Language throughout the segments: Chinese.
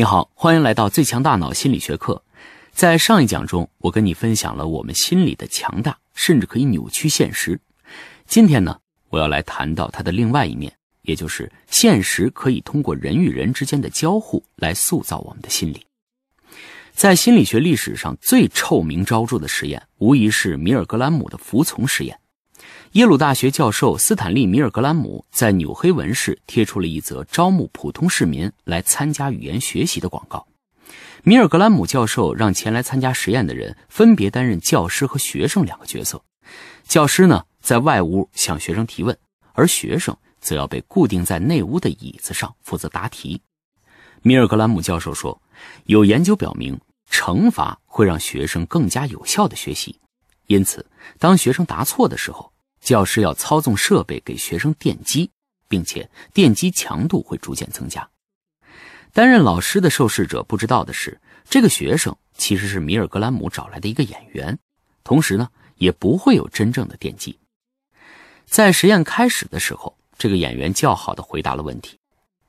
你好，欢迎来到最强大脑心理学课。在上一讲中，我跟你分享了我们心理的强大，甚至可以扭曲现实。今天呢，我要来谈到它的另外一面，也就是现实可以通过人与人之间的交互来塑造我们的心理。在心理学历史上最臭名昭著的实验，无疑是米尔格兰姆的服从实验。耶鲁大学教授斯坦利·米尔格兰姆在纽黑文市贴出了一则招募普通市民来参加语言学习的广告。米尔格兰姆教授让前来参加实验的人分别担任教师和学生两个角色。教师呢，在外屋向学生提问，而学生则要被固定在内屋的椅子上负责答题。米尔格兰姆教授说：“有研究表明，惩罚会让学生更加有效的学习，因此，当学生答错的时候。”教师要操纵设备给学生电击，并且电击强度会逐渐增加。担任老师的受试者不知道的是，这个学生其实是米尔格兰姆找来的一个演员，同时呢，也不会有真正的电击。在实验开始的时候，这个演员较好的回答了问题，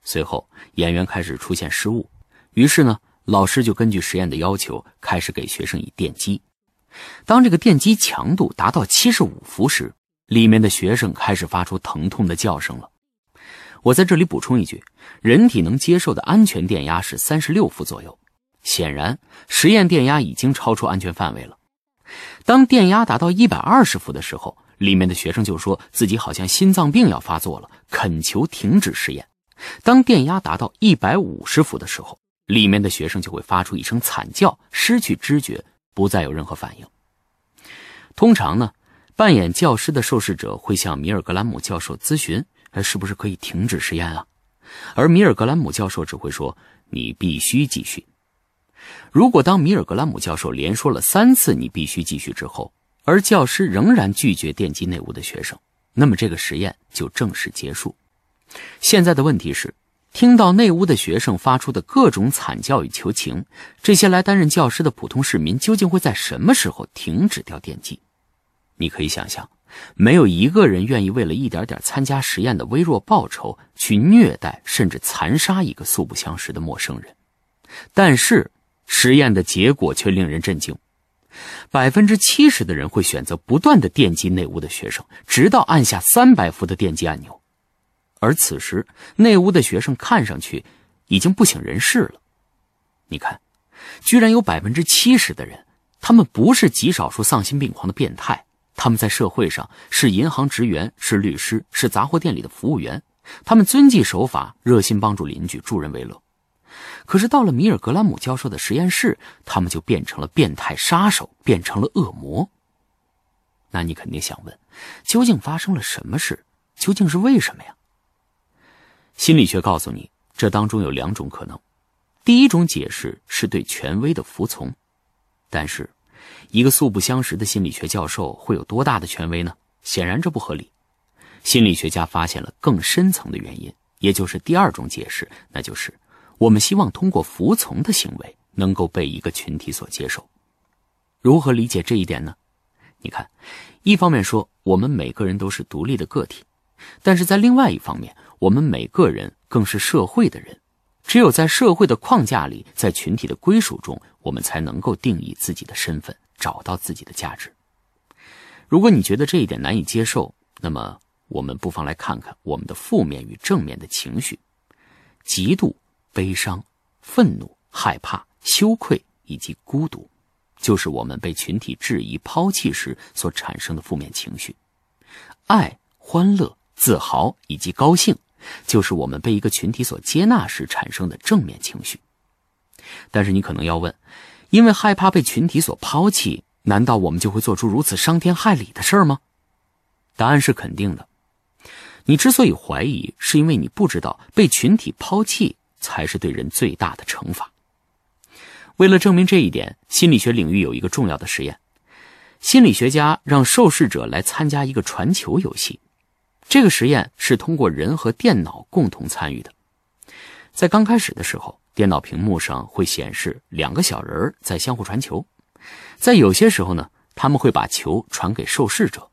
随后演员开始出现失误，于是呢，老师就根据实验的要求开始给学生以电击。当这个电击强度达到七十五伏时，里面的学生开始发出疼痛的叫声了。我在这里补充一句：人体能接受的安全电压是三十六伏左右。显然，实验电压已经超出安全范围了。当电压达到一百二十伏的时候，里面的学生就说自己好像心脏病要发作了，恳求停止实验。当电压达到一百五十伏的时候，里面的学生就会发出一声惨叫，失去知觉，不再有任何反应。通常呢？扮演教师的受试者会向米尔格兰姆教授咨询：“，是不是可以停止实验啊？”而米尔格兰姆教授只会说：“你必须继续。”如果当米尔格兰姆教授连说了三次“你必须继续”之后，而教师仍然拒绝电击内屋的学生，那么这个实验就正式结束。现在的问题是，听到内屋的学生发出的各种惨叫与求情，这些来担任教师的普通市民究竟会在什么时候停止掉电击？你可以想象，没有一个人愿意为了一点点参加实验的微弱报酬去虐待甚至残杀一个素不相识的陌生人。但是，实验的结果却令人震惊：百分之七十的人会选择不断的电击内屋的学生，直到按下三百伏的电击按钮。而此时，内屋的学生看上去已经不省人事了。你看，居然有百分之七十的人，他们不是极少数丧心病狂的变态。他们在社会上是银行职员，是律师，是杂货店里的服务员。他们遵纪守法，热心帮助邻居，助人为乐。可是到了米尔格兰姆教授的实验室，他们就变成了变态杀手，变成了恶魔。那你肯定想问，究竟发生了什么事？究竟是为什么呀？心理学告诉你，这当中有两种可能。第一种解释是对权威的服从，但是。一个素不相识的心理学教授会有多大的权威呢？显然这不合理。心理学家发现了更深层的原因，也就是第二种解释，那就是我们希望通过服从的行为能够被一个群体所接受。如何理解这一点呢？你看，一方面说我们每个人都是独立的个体，但是在另外一方面，我们每个人更是社会的人。只有在社会的框架里，在群体的归属中，我们才能够定义自己的身份。找到自己的价值。如果你觉得这一点难以接受，那么我们不妨来看看我们的负面与正面的情绪：嫉妒、悲伤、愤怒、害怕、羞愧以及孤独，就是我们被群体质疑、抛弃时所产生的负面情绪；爱、欢乐、自豪以及高兴，就是我们被一个群体所接纳时产生的正面情绪。但是你可能要问。因为害怕被群体所抛弃，难道我们就会做出如此伤天害理的事儿吗？答案是肯定的。你之所以怀疑，是因为你不知道被群体抛弃才是对人最大的惩罚。为了证明这一点，心理学领域有一个重要的实验：心理学家让受试者来参加一个传球游戏。这个实验是通过人和电脑共同参与的。在刚开始的时候。电脑屏幕上会显示两个小人在相互传球，在有些时候呢，他们会把球传给受试者。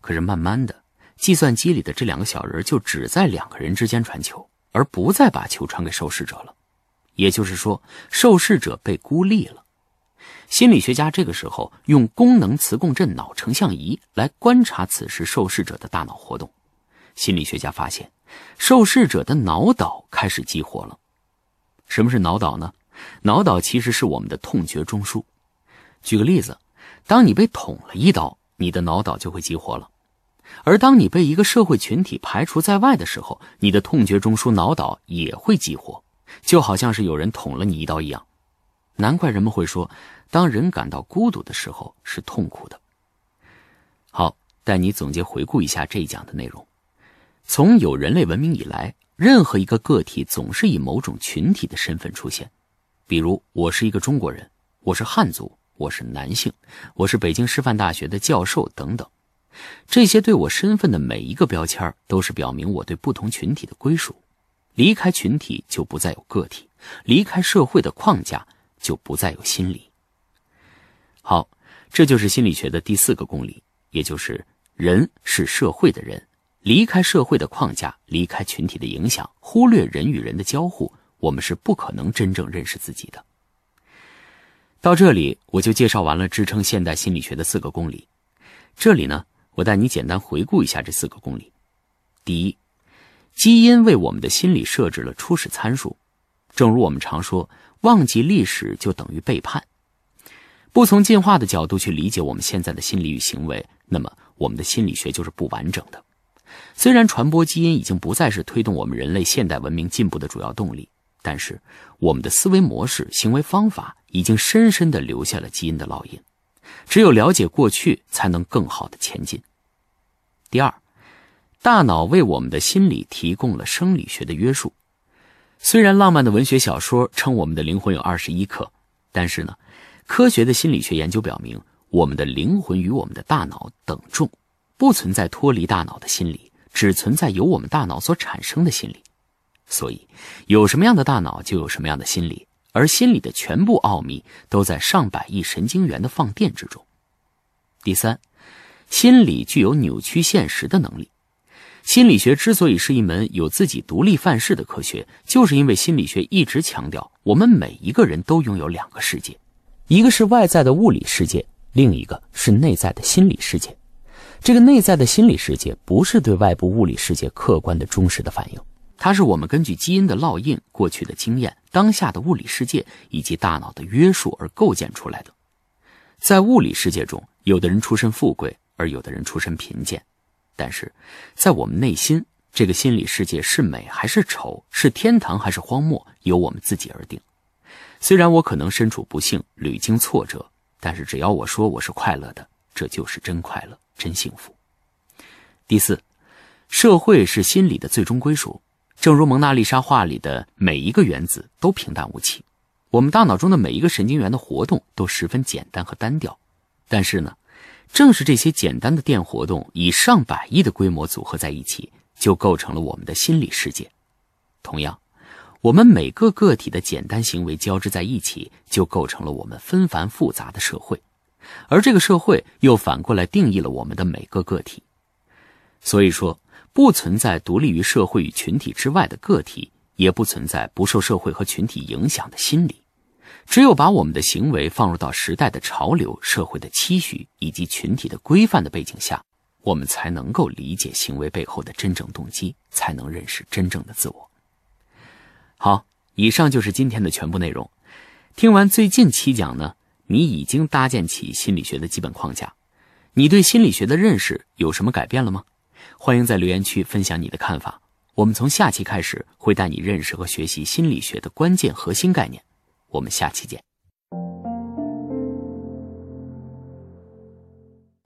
可是慢慢的，计算机里的这两个小人就只在两个人之间传球，而不再把球传给受试者了。也就是说，受试者被孤立了。心理学家这个时候用功能磁共振脑成像仪来观察此时受试者的大脑活动。心理学家发现，受试者的脑岛开始激活了。什么是脑岛呢？脑岛其实是我们的痛觉中枢。举个例子，当你被捅了一刀，你的脑岛就会激活了；而当你被一个社会群体排除在外的时候，你的痛觉中枢脑岛也会激活，就好像是有人捅了你一刀一样。难怪人们会说，当人感到孤独的时候是痛苦的。好，带你总结回顾一下这一讲的内容。从有人类文明以来，任何一个个体总是以某种群体的身份出现，比如我是一个中国人，我是汉族，我是男性，我是北京师范大学的教授等等。这些对我身份的每一个标签，都是表明我对不同群体的归属。离开群体，就不再有个体；离开社会的框架，就不再有心理。好，这就是心理学的第四个公理，也就是人是社会的人。离开社会的框架，离开群体的影响，忽略人与人的交互，我们是不可能真正认识自己的。到这里，我就介绍完了支撑现代心理学的四个公理。这里呢，我带你简单回顾一下这四个公理。第一，基因为我们的心理设置了初始参数。正如我们常说，忘记历史就等于背叛。不从进化的角度去理解我们现在的心理与行为，那么我们的心理学就是不完整的。虽然传播基因已经不再是推动我们人类现代文明进步的主要动力，但是我们的思维模式、行为方法已经深深的留下了基因的烙印。只有了解过去，才能更好的前进。第二，大脑为我们的心理提供了生理学的约束。虽然浪漫的文学小说称我们的灵魂有二十一克，但是呢，科学的心理学研究表明，我们的灵魂与我们的大脑等重。不存在脱离大脑的心理，只存在由我们大脑所产生的心理。所以，有什么样的大脑，就有什么样的心理，而心理的全部奥秘都在上百亿神经元的放电之中。第三，心理具有扭曲现实的能力。心理学之所以是一门有自己独立范式的科学，就是因为心理学一直强调，我们每一个人都拥有两个世界，一个是外在的物理世界，另一个是内在的心理世界。这个内在的心理世界不是对外部物理世界客观的忠实的反应，它是我们根据基因的烙印、过去的经验、当下的物理世界以及大脑的约束而构建出来的。在物理世界中，有的人出身富贵，而有的人出身贫贱，但是在我们内心，这个心理世界是美还是丑，是天堂还是荒漠，由我们自己而定。虽然我可能身处不幸，屡经挫折，但是只要我说我是快乐的，这就是真快乐。真幸福。第四，社会是心理的最终归属。正如蒙娜丽莎画里的每一个原子都平淡无奇，我们大脑中的每一个神经元的活动都十分简单和单调。但是呢，正是这些简单的电活动以上百亿的规模组合在一起，就构成了我们的心理世界。同样，我们每个个体的简单行为交织在一起，就构成了我们纷繁复杂的社会。而这个社会又反过来定义了我们的每个个体，所以说不存在独立于社会与群体之外的个体，也不存在不受社会和群体影响的心理。只有把我们的行为放入到时代的潮流、社会的期许以及群体的规范的背景下，我们才能够理解行为背后的真正动机，才能认识真正的自我。好，以上就是今天的全部内容。听完最近七讲呢？你已经搭建起心理学的基本框架，你对心理学的认识有什么改变了吗？欢迎在留言区分享你的看法。我们从下期开始会带你认识和学习心理学的关键核心概念。我们下期见。